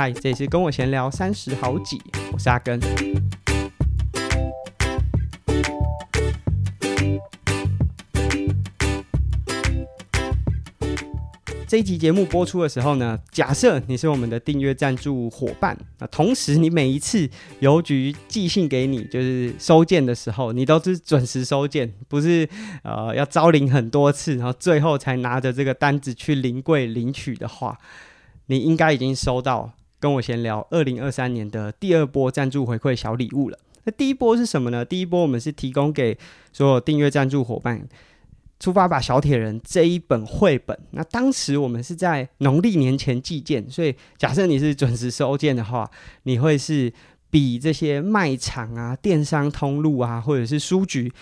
嗨，这里是跟我闲聊三十好几，我是阿根。这一集节目播出的时候呢，假设你是我们的订阅赞助伙伴，那同时你每一次邮局寄信给你，就是收件的时候，你都是准时收件，不是呃要招领很多次，然后最后才拿着这个单子去临柜领取的话，你应该已经收到跟我闲聊二零二三年的第二波赞助回馈小礼物了。那第一波是什么呢？第一波我们是提供给所有订阅赞助伙伴。出发吧，小铁人这一本绘本，那当时我们是在农历年前寄件，所以假设你是准时收件的话，你会是比这些卖场啊、电商通路啊，或者是书局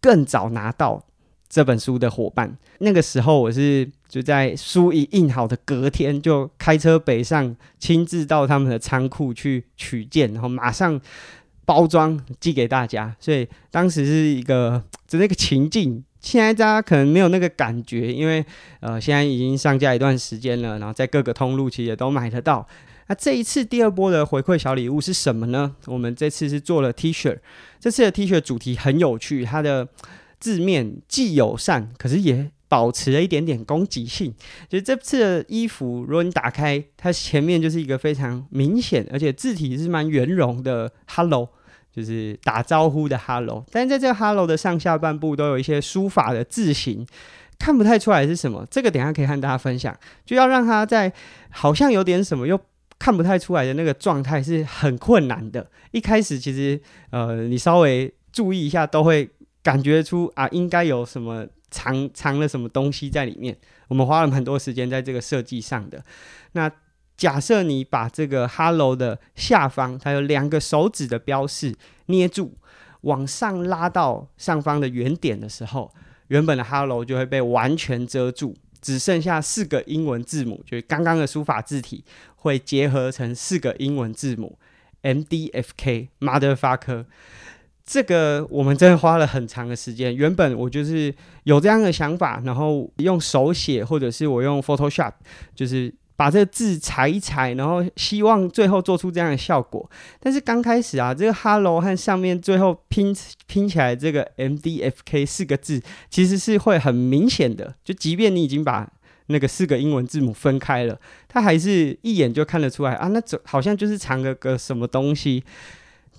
更早拿到这本书的伙伴。那个时候我是就在书一印好的隔天，就开车北上，亲自到他们的仓库去取件，然后马上包装寄给大家。所以当时是一个就那个情境。现在大家可能没有那个感觉，因为呃，现在已经上架一段时间了，然后在各个通路其实也都买得到。那这一次第二波的回馈小礼物是什么呢？我们这次是做了 T 恤，这次的 T 恤主题很有趣，它的字面既友善，可是也保持了一点点攻击性。就是这次的衣服，如果你打开，它前面就是一个非常明显，而且字体是蛮圆融的 “Hello”。就是打招呼的 “hello”，但是在这个 “hello” 的上下半部都有一些书法的字形，看不太出来是什么。这个等下可以和大家分享，就要让他在好像有点什么又看不太出来的那个状态是很困难的。一开始其实呃，你稍微注意一下，都会感觉出啊，应该有什么藏藏了什么东西在里面。我们花了很多时间在这个设计上的那。假设你把这个 “hello” 的下方，它有两个手指的标示捏住，往上拉到上方的圆点的时候，原本的 “hello” 就会被完全遮住，只剩下四个英文字母，就是刚刚的书法字体会结合成四个英文字母 “M D F K Motherfucker”。这个我们真的花了很长的时间。原本我就是有这样的想法，然后用手写，或者是我用 Photoshop，就是。把这个字裁一裁，然后希望最后做出这样的效果。但是刚开始啊，这个 “hello” 和上面最后拼拼起来这个 “MDFK” 四个字，其实是会很明显的。就即便你已经把那个四个英文字母分开了，它还是一眼就看得出来啊，那这好像就是藏了个什么东西。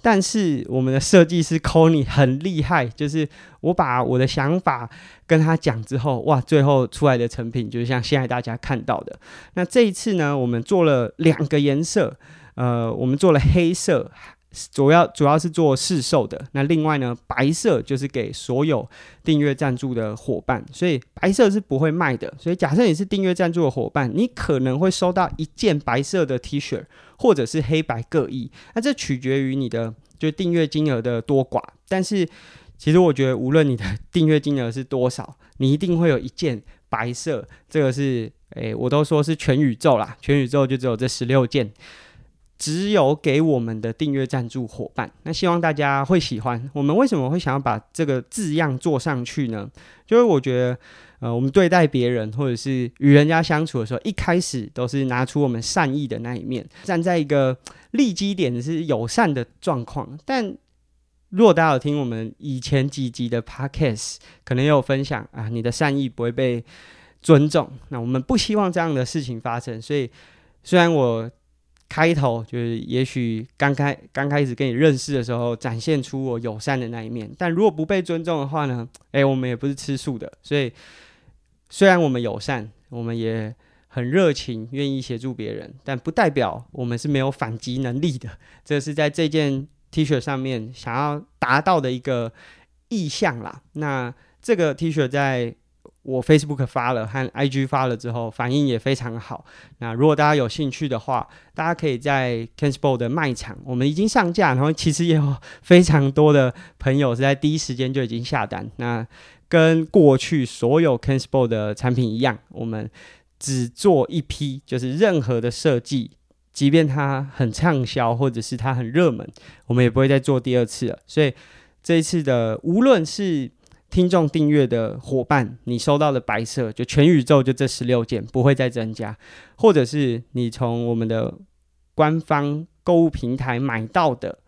但是我们的设计师 Conny 很厉害，就是我把我的想法跟他讲之后，哇，最后出来的成品就是像现在大家看到的。那这一次呢，我们做了两个颜色，呃，我们做了黑色，主要主要是做试售的。那另外呢，白色就是给所有订阅赞助的伙伴，所以白色是不会卖的。所以假设你是订阅赞助的伙伴，你可能会收到一件白色的 T 恤。或者是黑白各异，那这取决于你的就订阅金额的多寡。但是其实我觉得，无论你的订阅金额是多少，你一定会有一件白色。这个是诶、我都说是全宇宙啦，全宇宙就只有这十六件，只有给我们的订阅赞助伙伴。那希望大家会喜欢。我们为什么会想要把这个字样做上去呢？就是我觉得。呃，我们对待别人或者是与人家相处的时候，一开始都是拿出我们善意的那一面，站在一个立基点是友善的状况。但如果大家有听我们以前几集的 Podcast，可能也有分享啊，你的善意不会被尊重。那我们不希望这样的事情发生。所以，虽然我开头就是也许刚开刚开始跟你认识的时候，展现出我友善的那一面，但如果不被尊重的话呢？哎，我们也不是吃素的，所以。虽然我们友善，我们也很热情，愿意协助别人，但不代表我们是没有反击能力的。这是在这件 T 恤上面想要达到的一个意向啦。那这个 T 恤在我 Facebook 发了和 IG 发了之后，反应也非常好。那如果大家有兴趣的话，大家可以在 Kensport 的卖场，我们已经上架，然后其实也有非常多的朋友是在第一时间就已经下单。那跟过去所有 Kensport 的产品一样，我们只做一批，就是任何的设计，即便它很畅销或者是它很热门，我们也不会再做第二次了。所以这一次的，无论是听众订阅的伙伴，你收到的白色就全宇宙就这十六件，不会再增加；或者是你从我们的官方购物平台买到的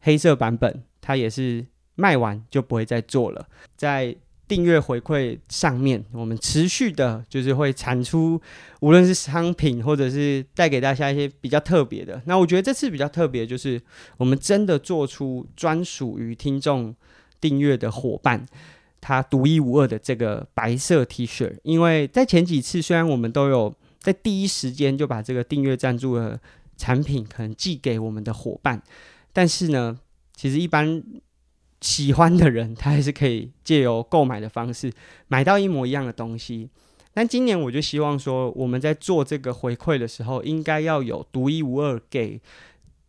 黑色版本，它也是卖完就不会再做了。在订阅回馈上面，我们持续的就是会产出，无论是商品或者是带给大家一些比较特别的。那我觉得这次比较特别，就是我们真的做出专属于听众订阅的伙伴，他独一无二的这个白色 T 恤。因为在前几次，虽然我们都有在第一时间就把这个订阅赞助的产品可能寄给我们的伙伴，但是呢，其实一般。喜欢的人，他还是可以借由购买的方式买到一模一样的东西。但今年我就希望说，我们在做这个回馈的时候，应该要有独一无二给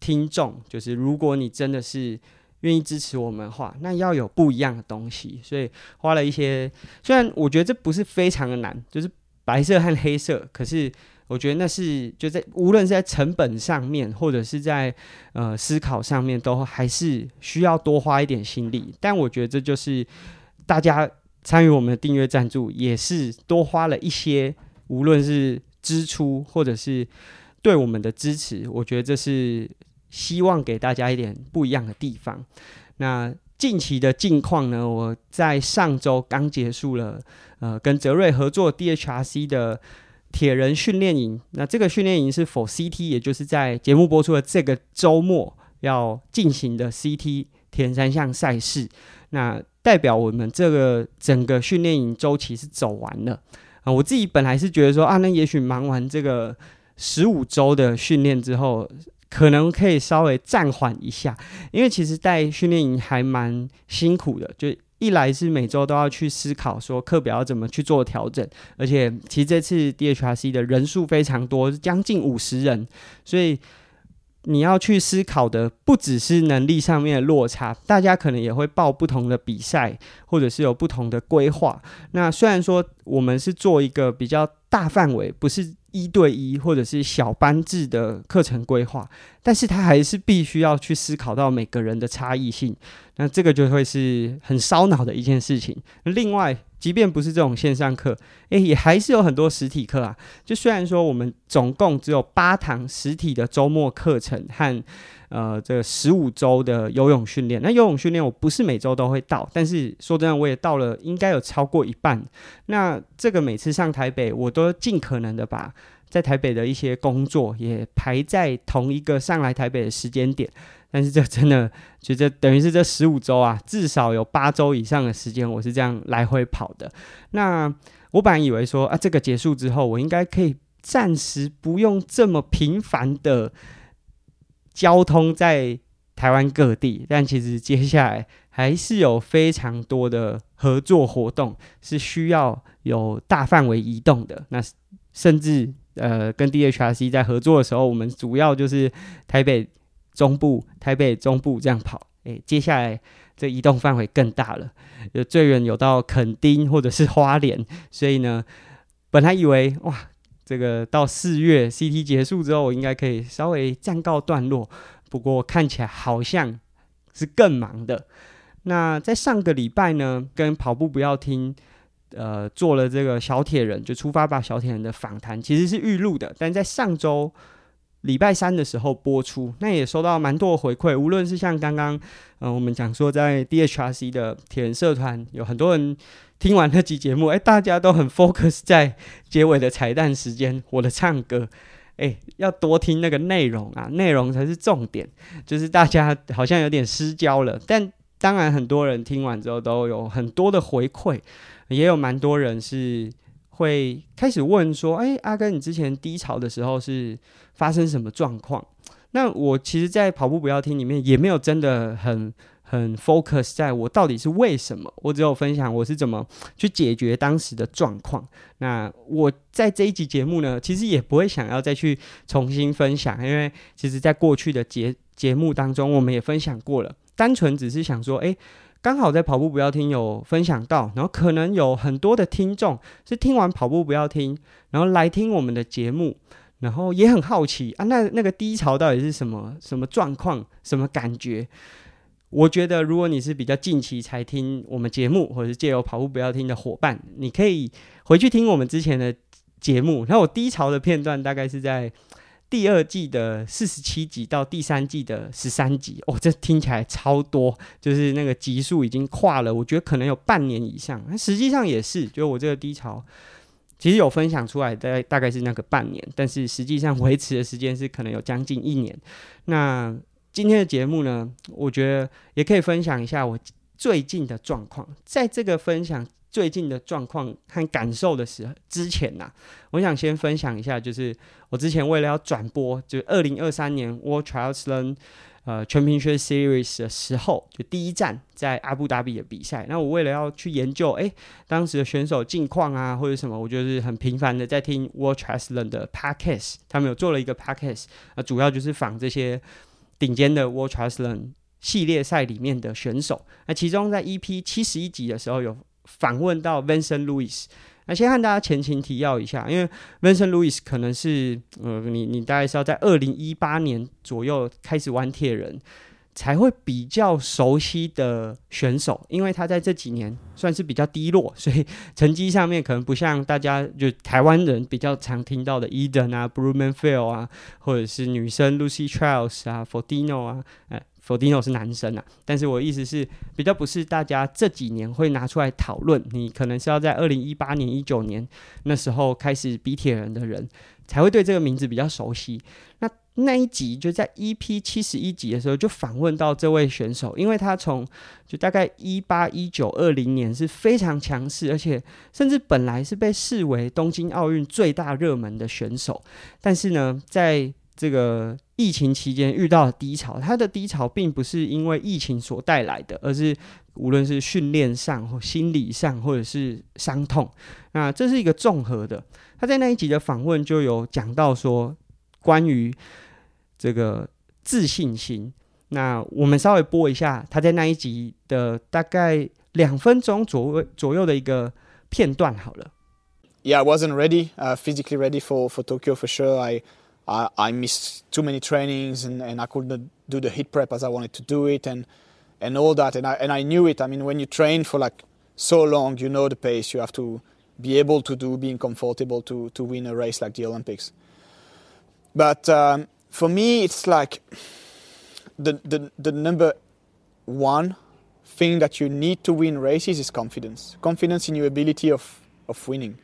听众。就是如果你真的是愿意支持我们的话，那要有不一样的东西。所以花了一些，虽然我觉得这不是非常的难，就是白色和黑色，可是。我觉得那是就在无论是在成本上面，或者是在呃思考上面，都还是需要多花一点心力。但我觉得这就是大家参与我们的订阅赞助，也是多花了一些，无论是支出或者是对我们的支持。我觉得这是希望给大家一点不一样的地方。那近期的近况呢？我在上周刚结束了呃跟泽瑞合作 DHRC 的。铁人训练营，那这个训练营是 for CT，也就是在节目播出的这个周末要进行的 CT 铁人三项赛事。那代表我们这个整个训练营周期是走完了啊。我自己本来是觉得说啊，那也许忙完这个十五周的训练之后，可能可以稍微暂缓一下，因为其实带训练营还蛮辛苦的，就。一来是每周都要去思考说课表怎么去做调整，而且其实这次 DHRC 的人数非常多，将近五十人，所以你要去思考的不只是能力上面的落差，大家可能也会报不同的比赛，或者是有不同的规划。那虽然说我们是做一个比较大范围，不是。一对一或者是小班制的课程规划，但是他还是必须要去思考到每个人的差异性，那这个就会是很烧脑的一件事情。另外，即便不是这种线上课，诶，也还是有很多实体课啊。就虽然说我们总共只有八堂实体的周末课程和呃这十五周的游泳训练，那游泳训练我不是每周都会到，但是说真的，我也到了，应该有超过一半。那这个每次上台北，我都尽可能的把。在台北的一些工作也排在同一个上来台北的时间点，但是这真的觉得等于是这十五周啊，至少有八周以上的时间我是这样来回跑的。那我本来以为说啊，这个结束之后，我应该可以暂时不用这么频繁的交通在台湾各地，但其实接下来还是有非常多的合作活动是需要有大范围移动的，那甚至。呃，跟 DHRC 在合作的时候，我们主要就是台北中部、台北中部这样跑。诶，接下来这移动范围更大了，有最远有到垦丁或者是花莲。所以呢，本来以为哇，这个到四月 CT 结束之后，我应该可以稍微暂告段落。不过看起来好像是更忙的。那在上个礼拜呢，跟跑步不要听。呃，做了这个小铁人，就出发吧小铁人的访谈，其实是预录的，但在上周礼拜三的时候播出，那也收到蛮多回馈。无论是像刚刚，呃，我们讲说在 DHRC 的铁人社团，有很多人听完那集节目，哎，大家都很 focus 在结尾的彩蛋时间，我的唱歌，哎，要多听那个内容啊，内容才是重点。就是大家好像有点失焦了，但当然很多人听完之后都有很多的回馈。也有蛮多人是会开始问说：“哎，阿根，你之前低潮的时候是发生什么状况？”那我其实，在跑步不要听里面也没有真的很很 focus 在我到底是为什么，我只有分享我是怎么去解决当时的状况。那我在这一集节目呢，其实也不会想要再去重新分享，因为其实在过去的节节目当中，我们也分享过了，单纯只是想说，哎。刚好在跑步不要听有分享到，然后可能有很多的听众是听完跑步不要听，然后来听我们的节目，然后也很好奇啊，那那个低潮到底是什么什么状况，什么感觉？我觉得如果你是比较近期才听我们节目，或者是借由跑步不要听的伙伴，你可以回去听我们之前的节目。那我低潮的片段大概是在第二季的四十七集到第三季的十三集，哦，这听起来超多，就是那个集数已经跨了，我觉得可能有半年以上。那实际上也是，就我这个低潮，其实有分享出来，大概大概是那个半年，但是实际上维持的时间是可能有将近一年。那今天的节目呢，我觉得也可以分享一下我最近的状况，在这个分享。最近的状况和感受的时候，之前呐、我想先分享一下，就是我之前为了要转播，就二零二三年 World Triathlon 呃全平学 Series 的时候，就第一站在阿布达比的比赛。那我为了要去研究，哎、当时的选手近况啊，或者什么，我就是很频繁的在听 World Triathlon 的 Podcast，他们有做了一个 Podcast，啊，主要就是访这些顶尖的 World Triathlon 系列赛里面的选手。那其中在 EP 七十一集的时候有。访问到 Vincent Luis，那先和大家前情提要一下，因为 Vincent Luis 可能是呃，你你大概是要在二零一八年左右开始玩铁人，才会比较熟悉的选手，因为他在这几年算是比较低落，所以成绩上面可能不像大家就台湾人比较常听到的 Eden 啊、Blummenfelt 啊，或者是女生 Lucy Charles 啊、Frodeno 啊，哎。Frodeno 是男生啊，但是我意思是比较不是大家这几年会拿出来讨论，你可能是要在二零一八年、一九年那时候开始比铁人的人才会对这个名字比较熟悉。那那一集就在 EP 七十一集的时候就访问到这位选手，因为他从就大概一八、一九、二零年是非常强势，而且甚至本来是被视为东京奥运最大热门的选手，但是呢，在这个疫情期间遇到低潮，他的低潮并不是因为疫情所带来的，而是无论是训练上或心理上，或者是伤痛，那这是一个综合的。他在那一集的访问就有讲到说，关于这个自信心。那我们稍微播一下他在那一集的大概两分钟左右左右的一个片段好了。Yeah, I wasn't ready, uh, physically ready for for Tokyo for sure. I I, I missed too many trainings and, and I couldn't do the HIIT prep as I wanted to do it and and all that and I and I knew it. I mean, when you train for like so long, you know the pace you have to be able to do, being comfortable to to win a race like the Olympics. But um, for me, it's like the, the the number one thing that you need to win races is confidence. Confidence in your ability of of winning.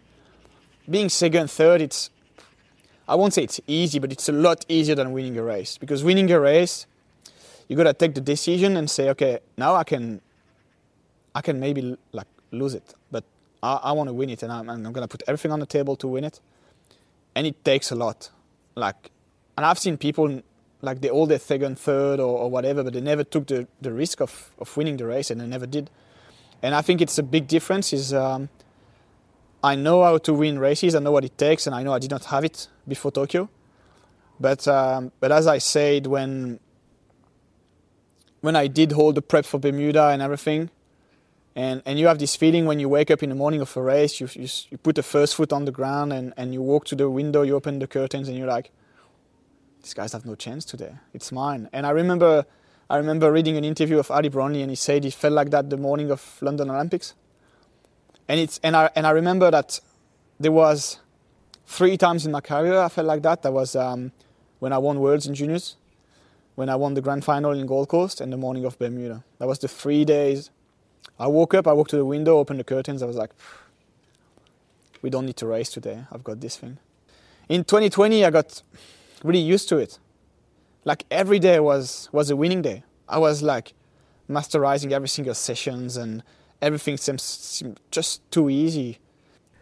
Being second, third, it's I won't say it's easy, but it's a lot easier than winning a race. Because winning a race, you gotta take the decision and say, okay, now I can, I can maybe like lose it, but I, I want to win it, and I'm, I'm gonna put everything on the table to win it. And it takes a lot, like, and I've seen people like they all their second, third, or, or whatever, but they never took the, the risk of, of winning the race, and they never did. And I think it's a big difference. Is um, I know how to win races. I know what it takes, and I know I did not have it before Tokyo. But um, but as I said, when when I did hold the prep for Bermuda and everything, and and you have this feeling when you wake up in the morning of a race, you you, you put the first foot on the ground and, and you walk to the window, you open the curtains, and you're like, these guys have no chance today. It's mine. And I remember I remember reading an interview of Ali Brownlee, and he said he felt like that the morning of London Olympics and it's and I and I remember that there was three times in my career I felt like that. That was um, when I won Worlds in juniors, when I won the grand final in Gold Coast, and the morning of Bermuda. That was the three days. I woke up, I walked to the window, opened the curtains. I was like, we don't need to race today. I've got this thing. In 2020, I got really used to it. Like every day was was a winning day. I was like masterizing every single sessions and Everything seems just too easy。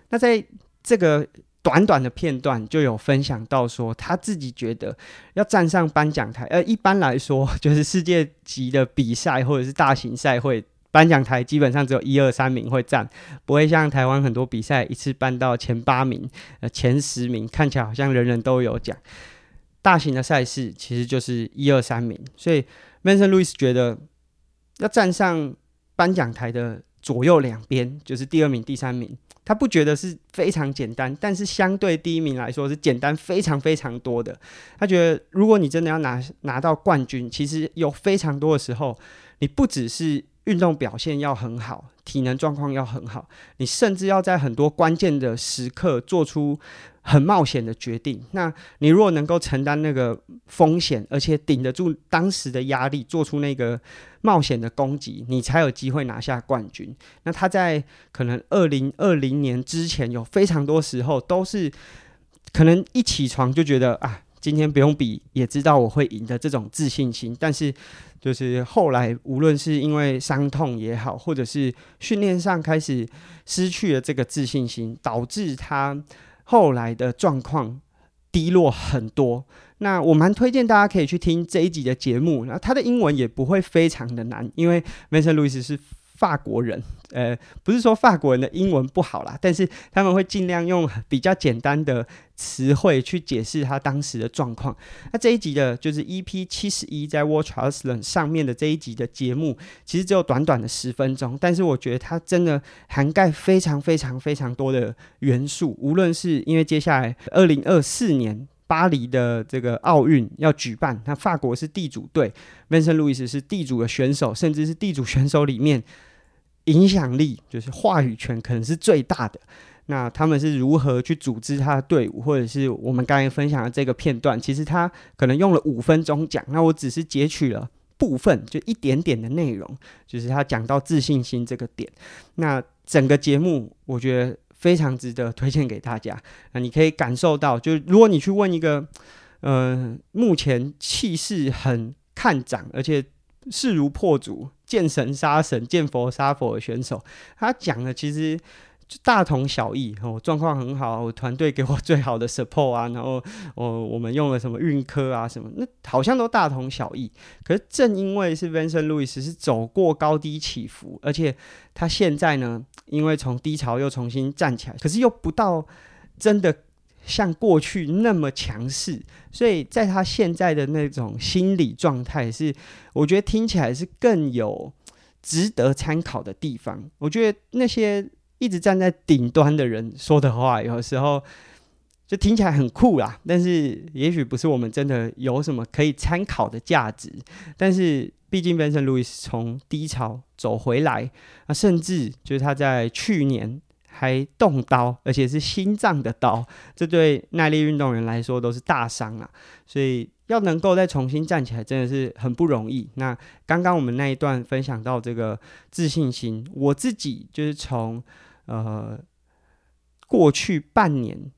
那在这个短短的片段就有分享到说，他自己觉得要站上颁奖台，呃，一般来说就是世界级的比赛或者是大型赛会，颁奖台基本上只有一二三名会站，不会像台湾很多比赛一次颁到前八名、呃前十名，看起来好像人人都有奖。大型的赛事其实就是一二三名，所以 Vincent Luis 觉得要站上颁奖台的。左右两边就是第二名、第三名，他不觉得是非常简单，但是相对第一名来说是简单非常非常多的。他觉得，如果你真的要拿拿到冠军，其实有非常多的时候，你不只是运动表现要很好，体能状况要很好，你甚至要在很多关键的时刻做出很冒险的决定。那你如果能够承担那个风险，而且顶得住当时的压力，做出那个冒险的攻击，你才有机会拿下冠军。那他在可能二零二零年之前，有非常多时候都是可能一起床就觉得啊。今天不用比，也知道我会赢的这种自信心，但是就是后来无论是因为伤痛也好，或者是训练上开始失去了这个自信心，导致他后来的状况低落很多。那我蛮推荐大家可以去听这一集的节目，那他的英文也不会非常的难，因为 Vincent Luis 是。法国人，呃，不是说法国人的英文不好啦，但是他们会尽量用比较简单的词汇去解释他当时的状况。那这一集的就是 EP 七十一，在 World Triathlon 上面的这一集的节目，其实只有短短的十分钟，但是我觉得它真的涵盖非常非常非常多的元素。无论是因为接下来二零二四年巴黎的这个奥运要举办，那法国是地主队，Vincent Louis 是地主的选手，甚至是地主选手里面。影响力就是话语权，可能是最大的。那他们是如何去组织他的队伍，或者是我们刚才分享的这个片段？其实他可能用了五分钟讲，那我只是截取了部分，就一点点的内容，就是他讲到自信心这个点。那整个节目我觉得非常值得推荐给大家。那你可以感受到，就是如果你去问一个，呃，目前气势很看涨，而且。势如破竹，见神杀神，见佛杀佛的选手，他讲的其实大同小异。我状况很好，我团队给我最好的 support 啊，然后我我们用了什么运科啊什么，那好像都大同小异。可是正因为是 Vincent Luis 是走过高低起伏，而且他现在呢，因为从低潮又重新站起来，可是又不到真的。像过去那么强势，所以在他现在的那种心理状态是，我觉得听起来是更有值得参考的地方。我觉得那些一直站在顶端的人说的话，有时候就听起来很酷啦，但是也许不是我们真的有什么可以参考的价值。但是毕竟 Vincent Luis 从低潮走回来，啊，甚至就是他在去年。还动刀，而且是心脏的刀，这对耐力运动员来说都是大伤啊！所以要能够再重新站起来，真的是很不容易。那刚刚我们那一段分享到这个自信心，我自己就是从呃过去半年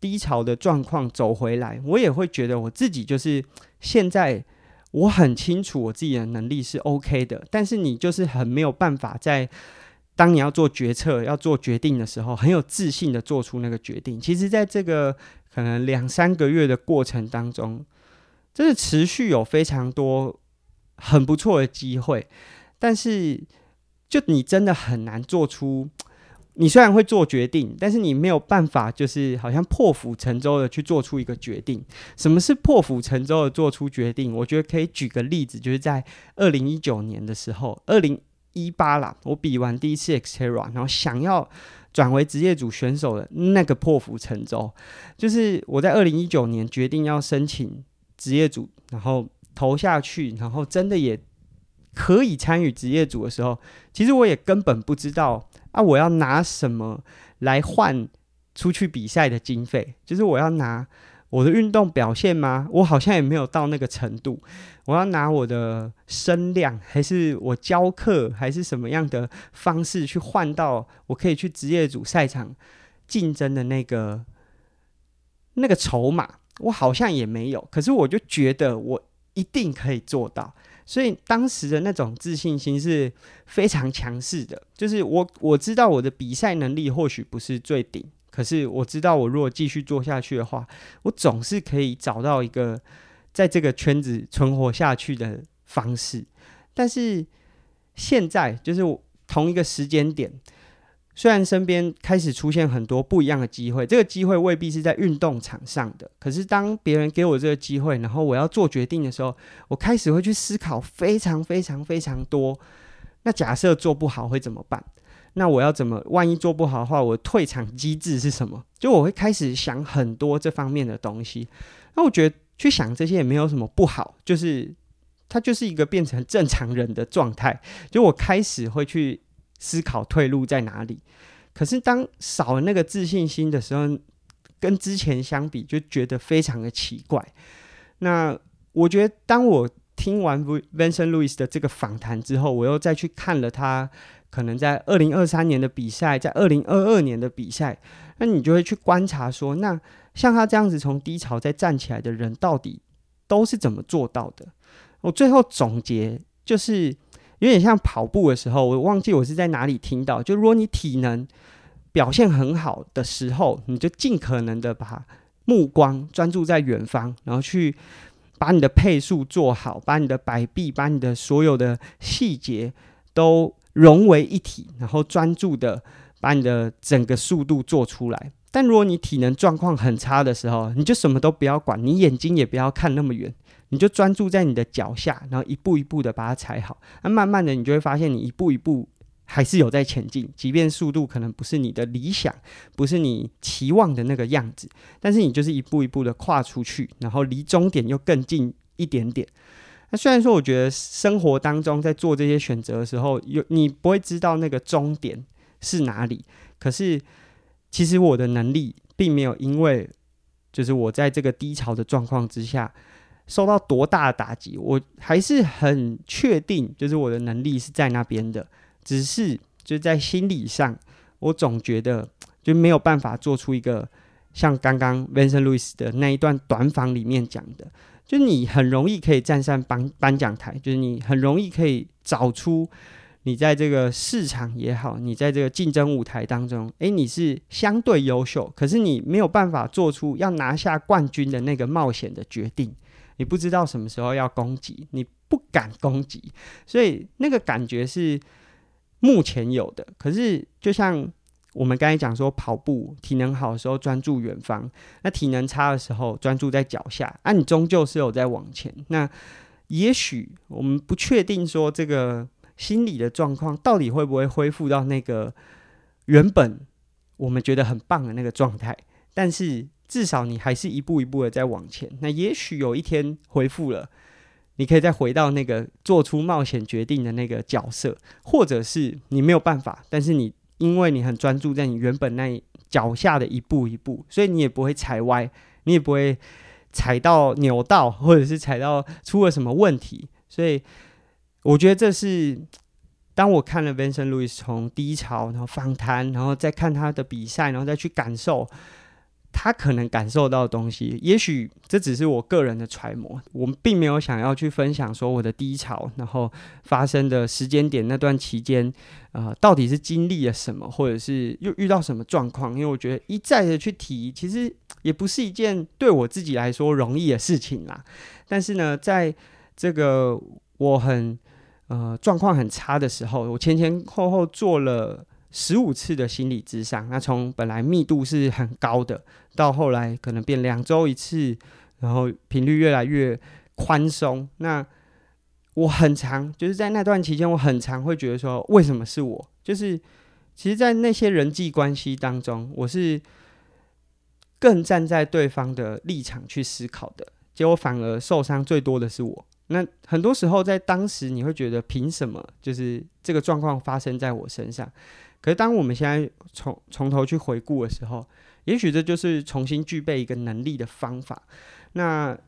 低潮的状况走回来，我也会觉得我自己就是现在我很清楚我自己的能力是 OK 的，但是你就是很没有办法在。当你要做决策、要做决定的时候，很有自信的做出那个决定。其实，在这个可能两三个月的过程当中，真的持续有非常多很不错的机会，但是，就你真的很难做出。你虽然会做决定，但是你没有办法，就是好像破釜沉舟的去做出一个决定。什么是破釜沉舟的做出决定？我觉得可以举个例子，就是在二零一九年的时候，二零。一八啦，我比完第一次 Xterra，然后想要转为职业组选手的那个破釜沉舟，就是我在二零一九年决定要申请职业组，然后投下去，然后真的也可以参与职业组的时候，其实我也根本不知道啊，我要拿什么来换出去比赛的经费，就是我要拿。我的运动表现吗？我好像也没有到那个程度。我要拿我的声量，还是我教课，还是什么样的方式去换到我可以去职业组赛场竞争的那个那个筹码？我好像也没有。可是我就觉得我一定可以做到，所以当时的那种自信心是非常强势的。就是我我知道我的比赛能力或许不是最顶。可是我知道，我如果继续做下去的话，我总是可以找到一个在这个圈子存活下去的方式。但是现在就是我同一个时间点，虽然身边开始出现很多不一样的机会，这个机会未必是在运动场上的。可是当别人给我这个机会，然后我要做决定的时候，我开始会去思考非常非常非常多。那假设做不好会怎么办？那我要怎么？万一做不好的话，我退场机制是什么？就我会开始想很多这方面的东西。那我觉得去想这些也没有什么不好，就是它就是一个变成正常人的状态。就我开始会去思考退路在哪里。可是当少了那个自信心的时候，跟之前相比，就觉得非常的奇怪。那我觉得，当我听完 Vincent Luis 的这个访谈之后，我又再去看了他可能在二零二三年的比赛，在二零二二年的比赛，那你就会去观察说，那像他这样子从低潮再站起来的人，到底都是怎么做到的？我最后总结就是。有点像跑步的时候，我忘记我是在哪里听到。就如果你体能表现很好的时候，你就尽可能的把目光专注在远方，然后去把你的配速做好，把你的摆臂，把你的所有的细节都融为一体，然后专注的把你的整个速度做出来。但如果你体能状况很差的时候，你就什么都不要管，你眼睛也不要看那么远。你就专注在你的脚下，然后一步一步的把它踩好。那慢慢的，你就会发现，你一步一步还是有在前进，即便速度可能不是你的理想，不是你期望的那个样子，但是你就是一步一步的跨出去，然后离终点又更近一点点。那虽然说，我觉得生活当中在做这些选择的时候，有你不会知道那个终点是哪里，可是其实我的能力并没有因为就是我在这个低潮的状况之下。受到多大的打击，我还是很确定，就是我的能力是在那边的，只是就在心理上，我总觉得就没有办法做出一个像刚刚 Vincent Luis 的那一段短访里面讲的，就你很容易可以站上颁颁奖台，就是你很容易可以找出你在这个市场也好，你在这个竞争舞台当中，诶，你是相对优秀，可是你没有办法做出要拿下冠军的那个冒险的决定。你不知道什么时候要攻击，你不敢攻击，所以那个感觉是目前有的。可是就像我们刚才讲说，跑步体能好的时候专注远方，那体能差的时候专注在脚下，啊，你终究是有在往前。那也许我们不确定说这个心理的状况到底会不会恢复到那个原本我们觉得很棒的那个状态，但是。至少你还是一步一步的在往前。那也许有一天恢复了，你可以再回到那个做出冒险决定的那个角色，或者是你没有办法，但是你因为你很专注在你原本那脚下的一步一步，所以你也不会踩歪，你也不会踩到扭到，或者是踩到出了什么问题。所以我觉得这是当我看了 Vincent Louis 从低潮，然后访谈，然后再看他的比赛，然后再去感受。他可能感受到的东西，也许这只是我个人的揣摩。我们并没有想要去分享说我的低潮，然后发生的时间点那段期间，呃，到底是经历了什么，或者是又遇到什么状况？因为我觉得一再的去提，其实也不是一件对我自己来说容易的事情啦。但是呢，在这个我很呃状况很差的时候，我前前后后做了。十五次的心理咨商，那从本来密度是很高的，到后来可能变两周一次，然后频率越来越宽松。那我很常就是在那段期间，我很常会觉得说，为什么是我？就是其实，在那些人际关系当中，我是更站在对方的立场去思考的，结果反而受伤最多的是我。那很多时候在当时，你会觉得凭什么？就是这个状况发生在我身上。可是，当我们现在从从头去回顾的时候，也许这就是重新具备一个能力的方法。那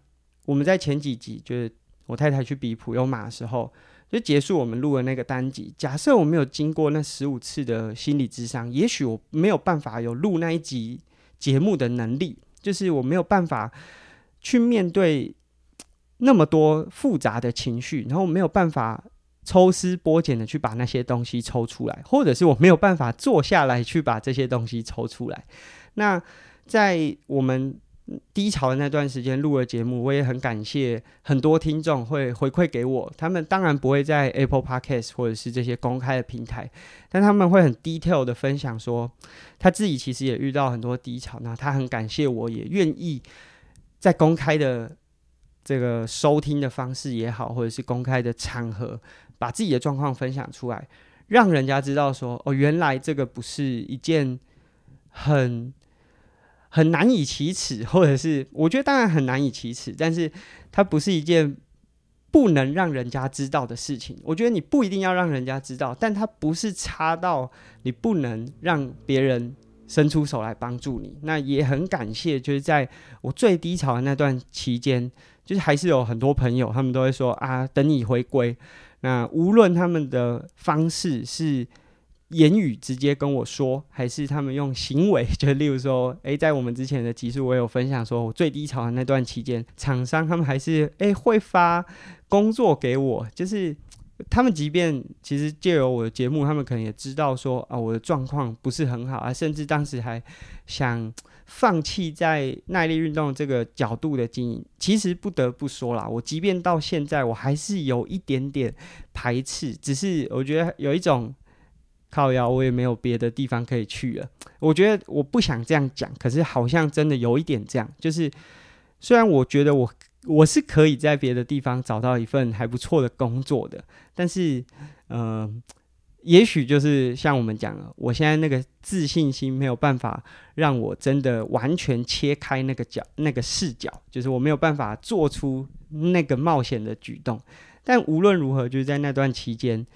我们在前几集，就是我太太去比普悠马的时候，就结束我们录的那个单集。假设我没有经过那十五次的心理智商，也许我没有办法有录那一集节目的能力，就是我没有办法去面对那么多复杂的情绪，然后没有办法。抽丝剥茧的去把那些东西抽出来，或者是我没有办法坐下来去把这些东西抽出来。那在我们低潮的那段时间录了节目，我也很感谢很多听众会回馈给我。他们当然不会在 Apple Podcast 或者是这些公开的平台，但他们会很 detail 的分享说，他自己其实也遇到很多低潮，那他很感谢我，也愿意在公开的这个收听的方式也好，或者是公开的场合。把自己的状况分享出来，让人家知道说：“哦，原来这个不是一件很很难以启齿，或者是我觉得当然很难以启齿，但是它不是一件不能让人家知道的事情。我觉得你不一定要让人家知道，但它不是差到你不能让别人伸出手来帮助你。那也很感谢，就是在我最低潮的那段期间，就是还是有很多朋友，他们都会说啊，等你回归。那无论他们的方式是。言语直接跟我说，还是他们用行为？就例如说，诶，在我们之前的集数，我有分享说，我最低潮的那段期间，厂商他们还是诶会发工作给我，就是他们即便其实借由我的节目，他们可能也知道说啊，我的状况不是很好啊，甚至当时还想放弃在耐力运动这个角度的经营。其实不得不说啦，我即便到现在，我还是有一点点排斥，只是我觉得有一种。靠腰，我也没有别的地方可以去了。我觉得我不想这样讲，可是好像真的有一点这样。就是虽然我觉得我我是可以在别的地方找到一份还不错的工作的，但是，呃，也许就是像我们讲了，我现在那个自信心没有办法让我真的完全切开那个角、那个视角，就是我没有办法做出那个冒险的举动。但无论如何，就是在那段期间。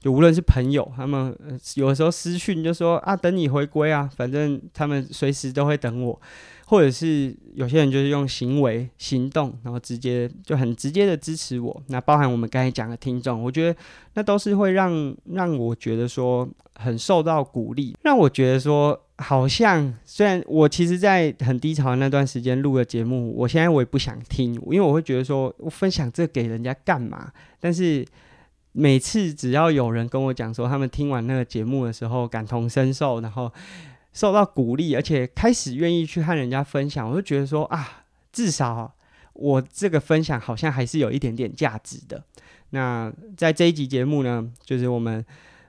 就无论是朋友，他们有的时候私讯就说啊，等你回归啊，反正他们随时都会等我，或者是有些人就是用行为行动，然后直接就很直接的支持我。那包含我们刚才讲的听众，我觉得那都是会让让我觉得说很受到鼓励，让我觉得说好像虽然我其实，在很低潮的那段时间录的节目，我现在我也不想听，因为我会觉得说我分享这给人家干嘛？但是。每次只要有人跟我讲说他们听完那个节目的时候感同身受，然后受到鼓励，而且开始愿意去和人家分享，我就觉得说啊，至少我这个分享好像还是有一点点价值的。那在这一集节目呢，就是我们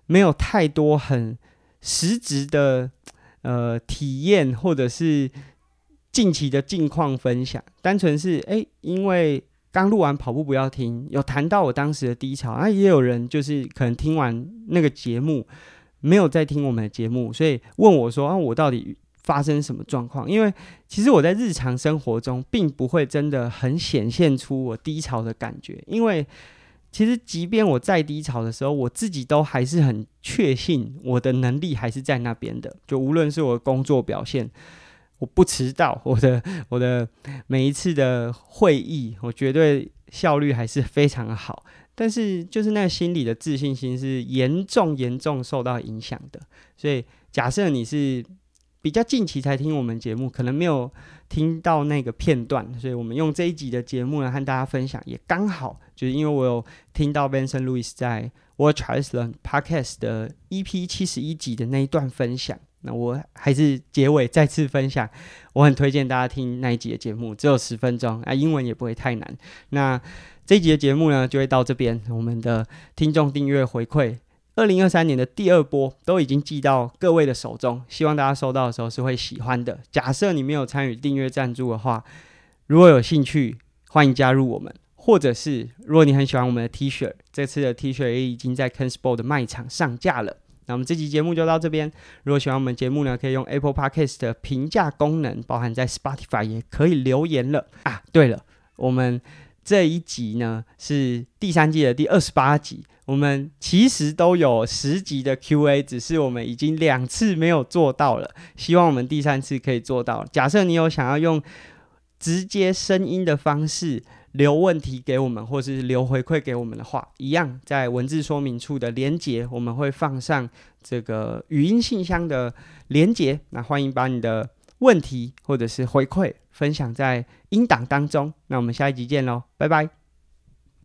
没有太多很实质的呃体验，或者是近期的近况分享，单纯是诶，因为。刚录完跑步不要停，有谈到我当时的低潮，那、也有人就是可能听完那个节目，没有在听我们的节目，所以问我说啊，我到底发生什么状况？因为其实我在日常生活中并不会真的很显现出我低潮的感觉，因为其实即便我在低潮的时候，我自己都还是很确信我的能力还是在那边的，就无论是我的工作表现。我不迟到，我的我的每一次的会议，我绝对效率还是非常好。但是就是那个心理的自信心是严重严重受到影响的。所以假设你是比较近期才听我们节目，可能没有听到那个片段，所以我们用这一集的节目呢，和大家分享，也刚好就是因为我有听到 Benson Lewis 在 World Triathlon Podcast 的 EP 七十一集的那一段分享。那我还是结尾再次分享，我很推荐大家听那一集的节目，只有十分钟啊，英文也不会太难。那这一集的节目呢，就会到这边。我们的听众订阅回馈，二零二三年的第二波都已经寄到各位的手中，希望大家收到的时候是会喜欢的。假设你没有参与订阅赞助的话，如果有兴趣，欢迎加入我们，或者是如果你很喜欢我们的 T 恤，这次的 T 恤也已经在 Ken Sport 的卖场上架了。那我们这期节目就到这边。如果喜欢我们节目呢，可以用 Apple Podcast 的评价功能，包含在 Spotify 也可以留言了啊。对了，我们这一集呢是第三季的第二十八集，我们其实都有十集的 QA，只是我们已经两次没有做到了，希望我们第三次可以做到。假设你有想要用直接声音的方式。留问题给我们，或是留回馈给我们的话，一样在文字说明处的连结，我们会放上这个语音信箱的连结。那欢迎把你的问题或者是回馈分享在音档当中。那我们下一集见喽，拜拜。